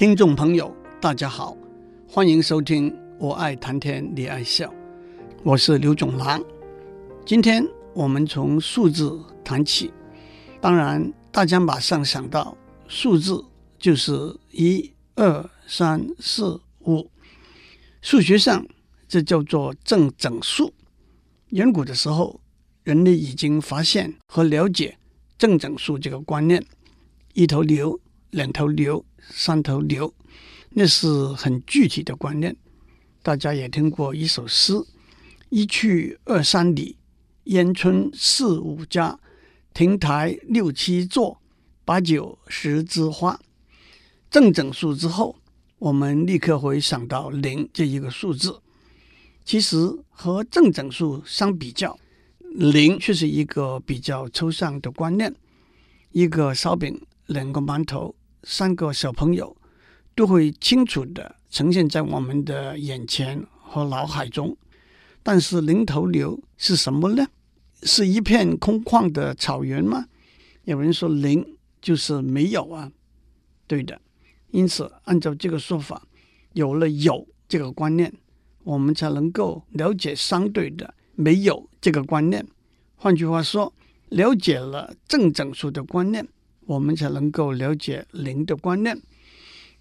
听众朋友，大家好，欢迎收听《我爱谈天你爱笑》，我是刘总郎。今天我们从数字谈起，当然大家马上想到数字就是一二三四五，数学上这叫做正整数。远古的时候，人类已经发现和了解正整数这个观念，一头牛。两头牛，三头牛，那是很具体的观念。大家也听过一首诗：“一去二三里，烟村四五家，亭台六七座，八九十枝花。”正整数之后，我们立刻会想到零这一个数字。其实和正整数相比较，零却是一个比较抽象的观念。一个烧饼，两个馒头。三个小朋友都会清楚地呈现在我们的眼前和脑海中，但是零头牛是什么呢？是一片空旷的草原吗？有人说零就是没有啊，对的。因此，按照这个说法，有了有这个观念，我们才能够了解相对的没有这个观念。换句话说，了解了正整数的观念。我们才能够了解零的观念。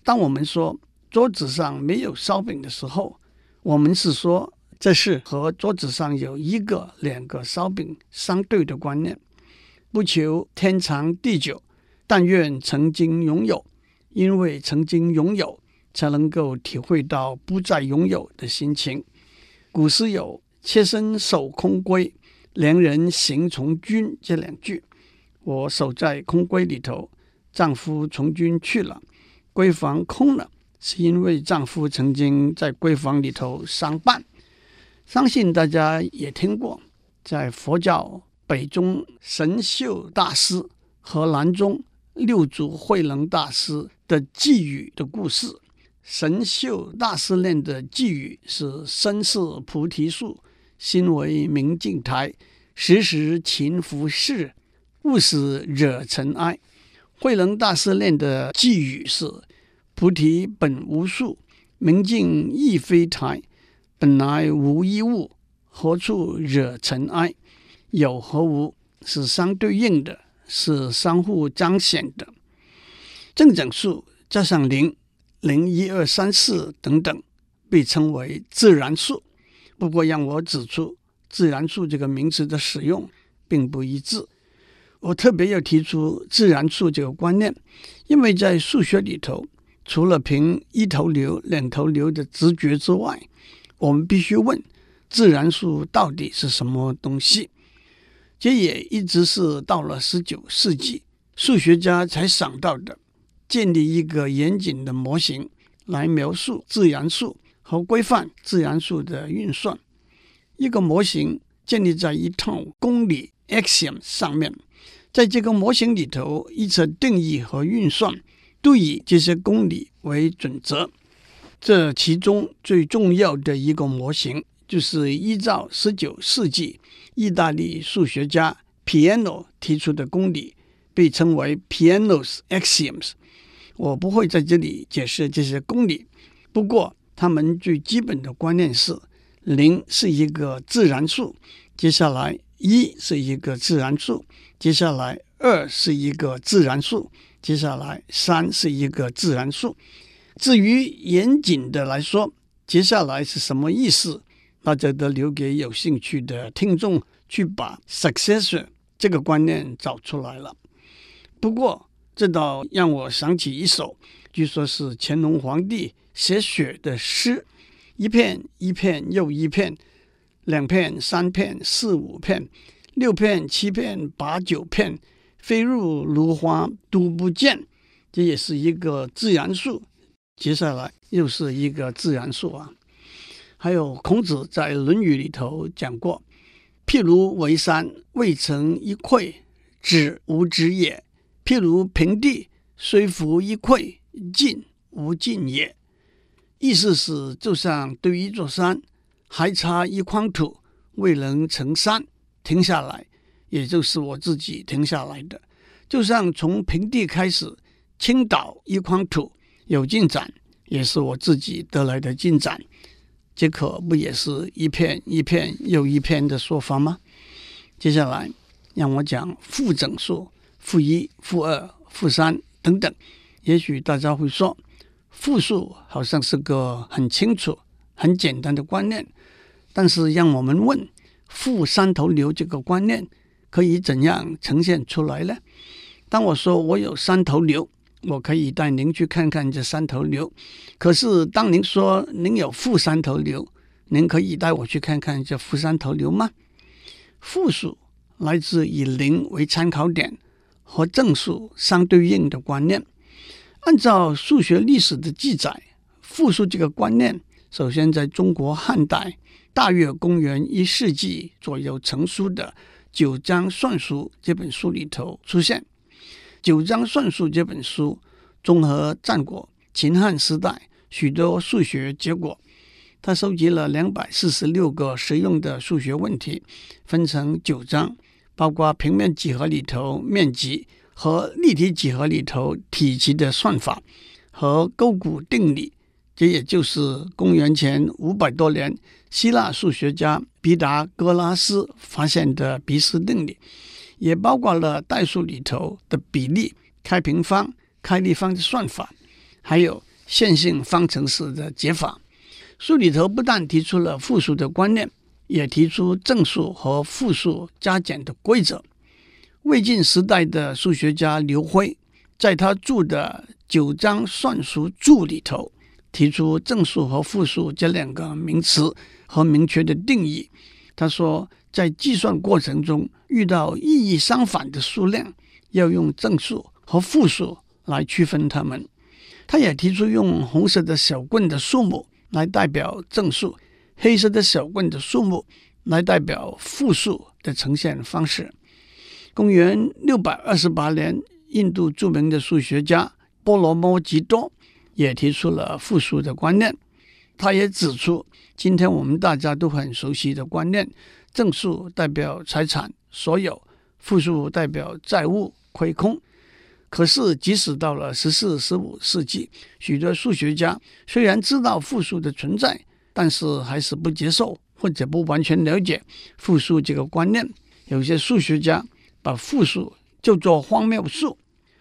当我们说桌子上没有烧饼的时候，我们是说这是和桌子上有一个、两个烧饼相对的观念。不求天长地久，但愿曾经拥有，因为曾经拥有，才能够体会到不再拥有的心情。古诗有“妾身守空闺，良人行从军”这两句。我守在空闺里头，丈夫从军去了，闺房空了，是因为丈夫曾经在闺房里头相伴。相信大家也听过，在佛教北宗神秀大师和南宗六祖慧能大师的偈语的故事。神秀大师念的偈语是：“身是菩提树，心为明镜台，时时勤拂拭。”勿使惹尘埃。慧能大师念的偈语是：“菩提本无树，明镜亦非台，本来无一物，何处惹尘埃？”有和无是相对应的，是相互彰显的。正整数加上零、零一二三四等等，被称为自然数。不过，让我指出，自然数这个名词的使用并不一致。我特别要提出自然数这个观念，因为在数学里头，除了凭一头牛、两头牛的直觉之外，我们必须问自然数到底是什么东西。这也一直是到了十九世纪，数学家才想到的，建立一个严谨的模型来描述自然数和规范自然数的运算。一个模型建立在一套公理 axiom 上面。在这个模型里头，一切定义和运算都以这些公理为准则。这其中最重要的一个模型，就是依照十九世纪意大利数学家 Piano 提出的公理，被称为 Piano's Axioms。我不会在这里解释这些公理，不过他们最基本的观念是：零是一个自然数，接下来一是一个自然数。接下来，二是一个自然数；接下来，三是一个自然数。至于严谨的来说，接下来是什么意思？那就得留给有兴趣的听众去把 successor 这个观念找出来了。不过，这倒让我想起一首，据说是乾隆皇帝写雪的诗：一片一片又一片，两片三片四五片。六片、七片、八九片，飞入芦花都不见。这也是一个自然数。接下来又是一个自然数啊。还有孔子在《论语》里头讲过：“譬如为山，未成一篑，止无止也；譬如平地，虽覆一篑，进无进也。”意思是，就像对一座山，还差一筐土，未能成山。停下来，也就是我自己停下来的。就像从平地开始倾倒一筐土，有进展也是我自己得来的进展，这可不也是一片一片又一片的说法吗？接下来让我讲负整数、负一、负二、负三等等。也许大家会说，负数好像是个很清楚、很简单的观念，但是让我们问：负三头牛这个观念可以怎样呈现出来呢？当我说我有三头牛，我可以带您去看看这三头牛。可是当您说您有负三头牛，您可以带我去看看这负三头牛吗？负数来自以零为参考点和正数相对应的观念。按照数学历史的记载，负数这个观念首先在中国汉代，大约公元一世纪左右成书的《九章算术》这本书里头出现。《九章算术》这本书综合战国、秦汉时代许多数学结果，它收集了两百四十六个实用的数学问题，分成九章，包括平面几何里头面积。和立体几何里头体积的算法和勾股定理，这也就是公元前五百多年希腊数学家毕达哥拉斯发现的毕氏定理，也包括了代数里头的比例、开平方、开立方的算法，还有线性方程式的解法。书里头不但提出了负数的观念，也提出正数和负数加减的规则。魏晋时代的数学家刘辉，在他著的《九章算术注》里头，提出正数和负数这两个名词和明确的定义。他说，在计算过程中遇到意义相反的数量，要用正数和负数来区分它们。他也提出用红色的小棍的数目来代表正数，黑色的小棍的数目来代表负数的呈现方式。公元六百二十八年，印度著名的数学家波罗摩吉多也提出了负数的观念。他也指出，今天我们大家都很熟悉的观念：正数代表财产所有，负数代表债务亏空。可是，即使到了十四、十五世纪，许多数学家虽然知道负数的存在，但是还是不接受或者不完全了解负数这个观念。有些数学家。把负数就做荒谬数，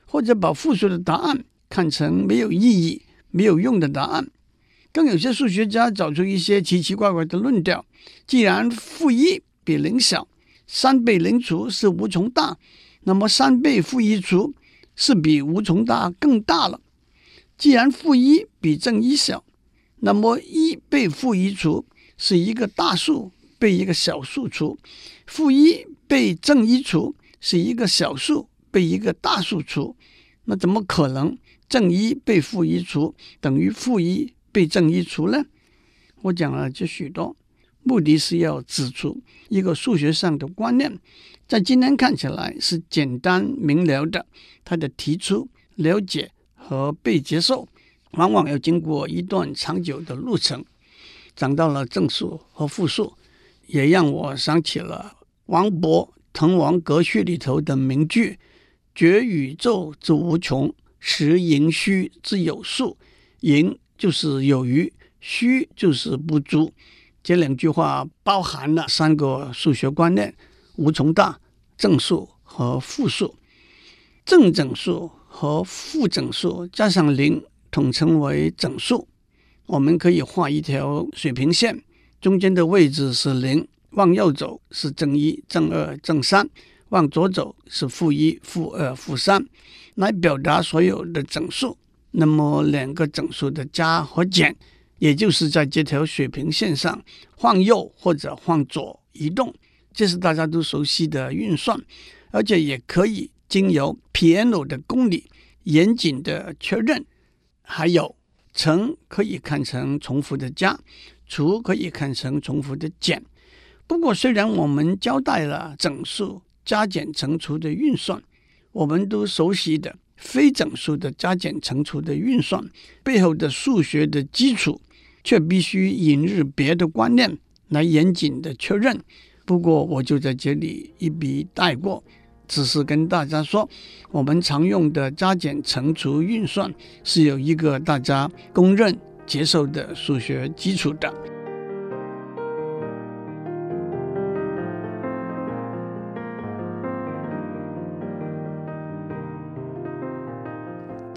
或者把负数的答案看成没有意义、没有用的答案。更有些数学家找出一些奇奇怪怪的论调：既然负一比零小，三倍零除是无穷大，那么三倍负一除是比无穷大更大了。既然负一比正一小，那么一被负一除是一个大数被一个小数除，负一被正一除。是一个小数被一个大数除，那怎么可能正一被负一除等于负一被正一除呢？我讲了这许多，目的是要指出一个数学上的观念，在今天看起来是简单明了的，它的提出、了解和被接受，往往要经过一段长久的路程。讲到了正数和负数，也让我想起了王勃。《滕王阁序》里头的名句：“觉宇宙之无穷，实盈虚之有数。盈就是有余，虚就是不足。”这两句话包含了三个数学观念：无穷大、正数和负数。正整数和负整数加上零，统称为整数。我们可以画一条水平线，中间的位置是零。往右走是正一、正二、正三；往左走是负一、负二、负三，来表达所有的整数。那么两个整数的加和减，也就是在这条水平线上换右或者换左移动，这是大家都熟悉的运算，而且也可以经由 Peano 的公理严谨的确认。还有乘可以看成重复的加，除可以看成重复的减。不过，虽然我们交代了整数加减乘除的运算，我们都熟悉的非整数的加减乘除的运算背后的数学的基础，却必须引入别的观念来严谨的确认。不过，我就在这里一笔带过，只是跟大家说，我们常用的加减乘除运算是有一个大家公认接受的数学基础的。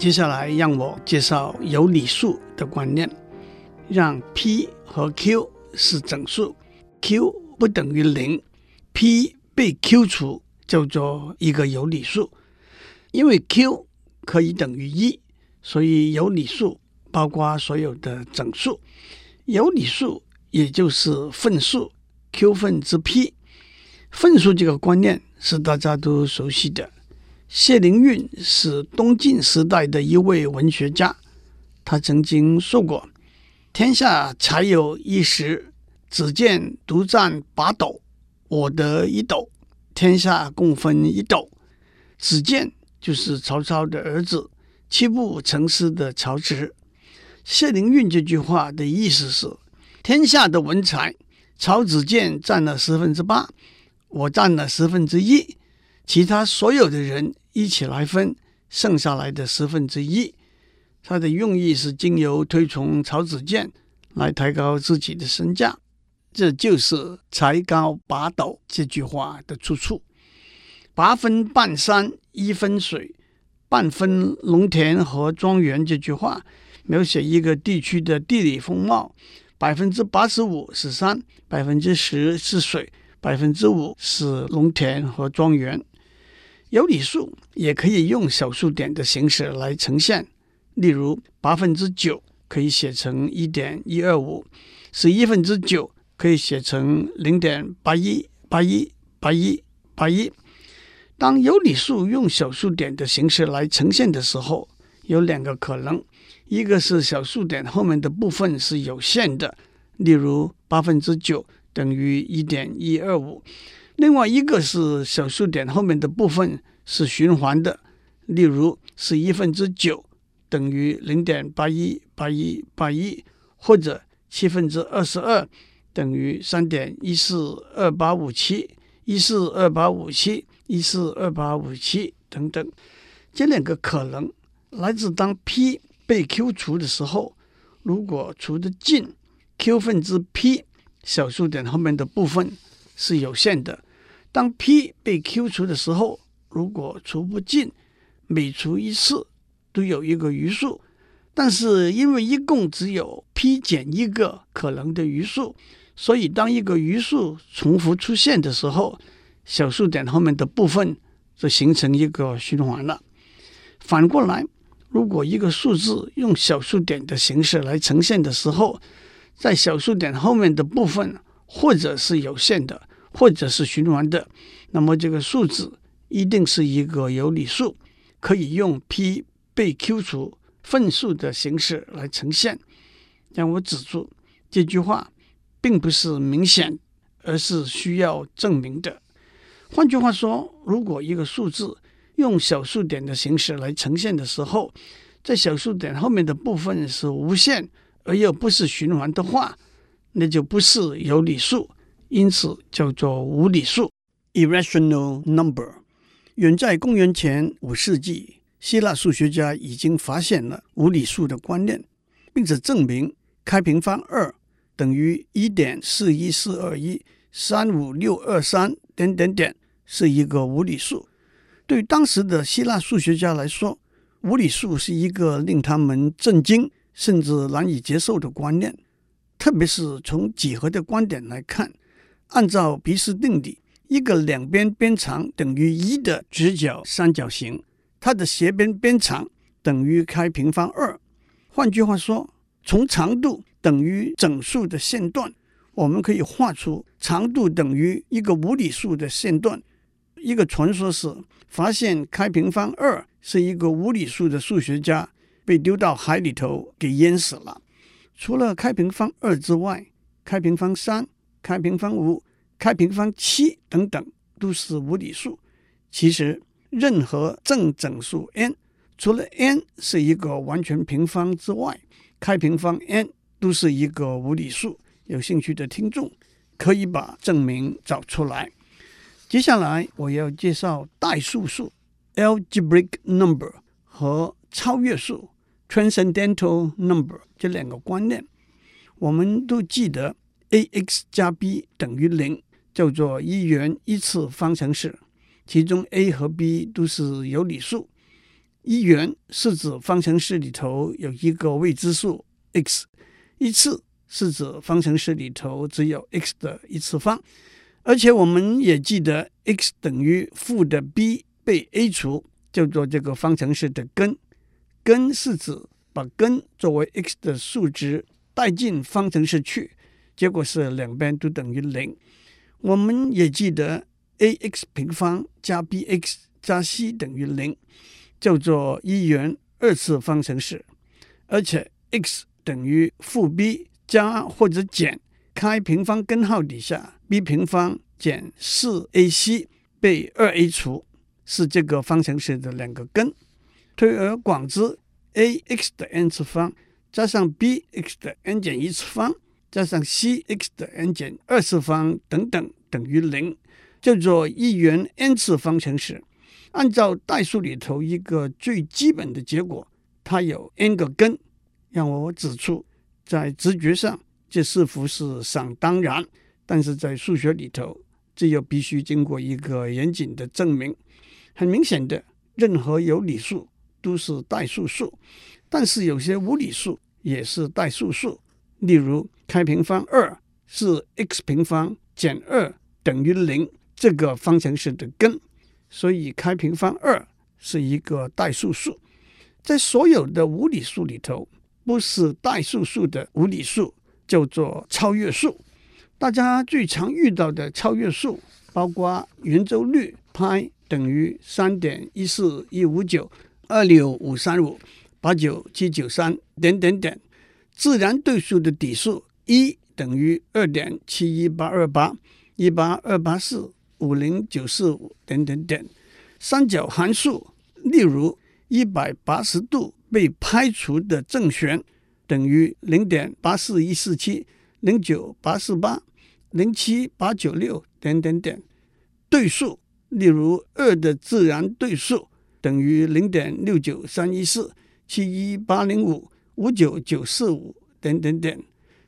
接下来让我介绍有理数的观念，让 p 和 q 是整数，q 不等于零，p 被 q 除叫做一个有理数。因为 q 可以等于一，所以有理数包括所有的整数。有理数也就是分数，q 分之 p。分数这个观念是大家都熟悉的。谢灵运是东晋时代的一位文学家，他曾经说过：“天下才有一时，子建独占八斗，我得一斗，天下共分一斗。”子建就是曹操的儿子，七步成诗的曹植。谢灵运这句话的意思是：天下的文才，曹子建占了十分之八，我占了十分之一，其他所有的人。一起来分剩下来的十分之一，他的用意是经由推崇曹子建来抬高自己的身价，这就是“才高八斗”这句话的出处。八分半山一分水，半分农田和庄园这句话，描写一个地区的地理风貌：百分之八十五是山，百分之十是水，百分之五是农田和庄园。有理数也可以用小数点的形式来呈现，例如八分之九可以写成一点一二五，十一分之九可以写成零点八一八一八一八一。当有理数用小数点的形式来呈现的时候，有两个可能：一个是小数点后面的部分是有限的，例如八分之九等于一点一二五。另外一个是小数点后面的部分是循环的，例如是一分之九等于零点八一八一八一，或者七分之二十二等于三点一四二八五七一四二八五七一四二八五七等等。这两个可能来自当 p 被 q 除的时候，如果除得尽，q 分之 p 小数点后面的部分是有限的。当 p 被 q 除的时候，如果除不尽，每除一次都有一个余数。但是因为一共只有 p 减一个可能的余数，所以当一个余数重复出现的时候，小数点后面的部分就形成一个循环了。反过来，如果一个数字用小数点的形式来呈现的时候，在小数点后面的部分或者是有限的。或者是循环的，那么这个数字一定是一个有理数，可以用 p 被 q 除分数的形式来呈现。让我指出这句话并不是明显，而是需要证明的。换句话说，如果一个数字用小数点的形式来呈现的时候，在小数点后面的部分是无限而又不是循环的话，那就不是有理数。因此叫做无理数 （irrational number）。远在公元前五世纪，希腊数学家已经发现了无理数的观念，并且证明开平方二等于一点四一四二一三五六二三点点点是一个无理数。对当时的希腊数学家来说，无理数是一个令他们震惊甚至难以接受的观念，特别是从几何的观点来看。按照毕氏定理，一个两边边长等于一的直角三角形，它的斜边边长等于开平方二。换句话说，从长度等于整数的线段，我们可以画出长度等于一个无理数的线段。一个传说是，发现开平方二是一个无理数的数学家被丢到海里头给淹死了。除了开平方二之外，开平方三。开平方五、开平方七等等都是无理数。其实，任何正整数 n，除了 n 是一个完全平方之外，开平方 n 都是一个无理数。有兴趣的听众可以把证明找出来。接下来我要介绍代数数 （algebraic number） 和超越数 （transcendental number） 这两个观念。我们都记得 ax 加 b 等于零，叫做一元一次方程式，其中 a 和 b 都是有理数。一元是指方程式里头有一个未知数 x，一次是指方程式里头只有 x 的一次方，而且我们也记得 x 等于负的 b 被 a 除，叫做这个方程式的根。根是指把根作为 x 的数值带进方程式去，结果是两边都等于零。我们也记得 ax 平方加 bx 加 c 等于零。叫做一元二次方程式，而且 x 等于负 b 加或者减开平方根号底下 b 平方减四 ac 被二 a 除，是这个方程式的两个根。推而广之，ax 的 n 次方加上 bx 的 n 减一次方加上 cx 的 n 减二次方等等等于零，叫做一元 n 次方程式。按照代数里头一个最基本的结果，它有 n 个根，让我指出，在直觉上这似乎是想当然，但是在数学里头，这又必须经过一个严谨的证明。很明显的，任何有理数都是代数数，但是有些无理数也是代数数。例如，开平方二是 x 平方减二等于零这个方程式的根。所以开平方二是一个代数数，在所有的无理数里头，不是代数数的无理数叫做超越数。大家最常遇到的超越数包括圆周率派等于三点一四一五九二六五三五八九七九三点点点，自然对数的底数一等于二点七一八二八一八二八四。五零九四五点点点，三角函数，例如一百八十度被排除的正弦等于零点八四一四七零九八四八零七八九六点点点，对数，例如二的自然对数等于零点六九三一四七一八零五五九九四五点点点，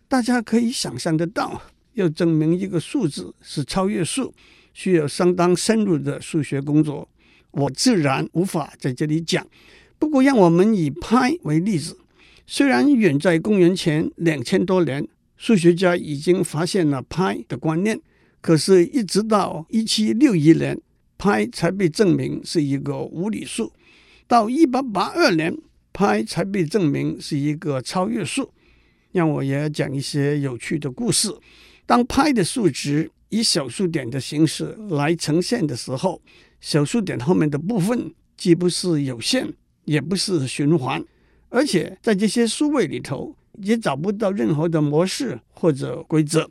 大家可以想象得到，要证明一个数字是超越数。需要相当深入的数学工作，我自然无法在这里讲。不过，让我们以派为例子，虽然远在公元前两千多年，数学家已经发现了派的观念，可是，一直到一七六一年，派才被证明是一个无理数；到一八八二年，拍才被证明是一个超越数。让我也讲一些有趣的故事。当派的数值以小数点的形式来呈现的时候，小数点后面的部分既不是有限，也不是循环，而且在这些数位里头也找不到任何的模式或者规则。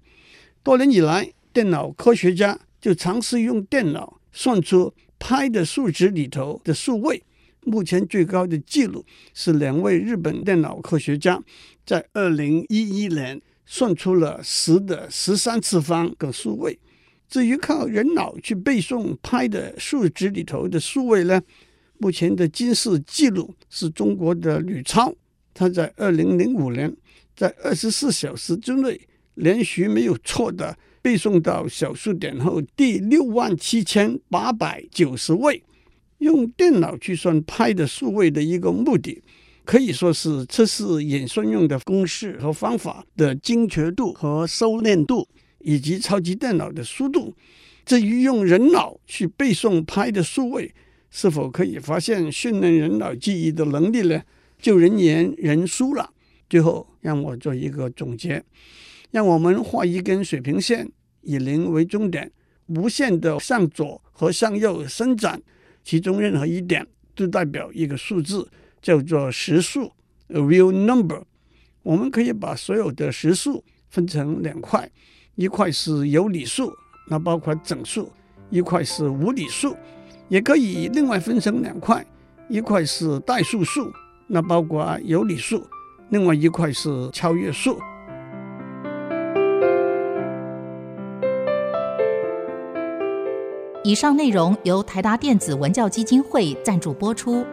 多年以来，电脑科学家就尝试用电脑算出派的数值里头的数位。目前最高的记录是两位日本电脑科学家在二零一一年。算出了十的十三次方个数位。至于靠人脑去背诵派的数值里头的数位呢？目前的金氏纪录是中国的吕超，他在二零零五年在二十四小时之内连续没有错的背诵到小数点后第六万七千八百九十位。用电脑去算派的数位的一个目的。可以说是测试演算用的公式和方法的精确度和收敛度，以及超级电脑的速度。至于用人脑去背诵派的数位，是否可以发现训练人脑记忆的能力呢？就人言人殊了。最后，让我做一个总结：让我们画一根水平线，以零为终点，无限的向左和向右伸展，其中任何一点都代表一个数字。叫做实数，a real number。我们可以把所有的实数分成两块，一块是有理数，那包括整数；一块是无理数，也可以另外分成两块，一块是代数数，那包括有理数；另外一块是超越数。以上内容由台达电子文教基金会赞助播出。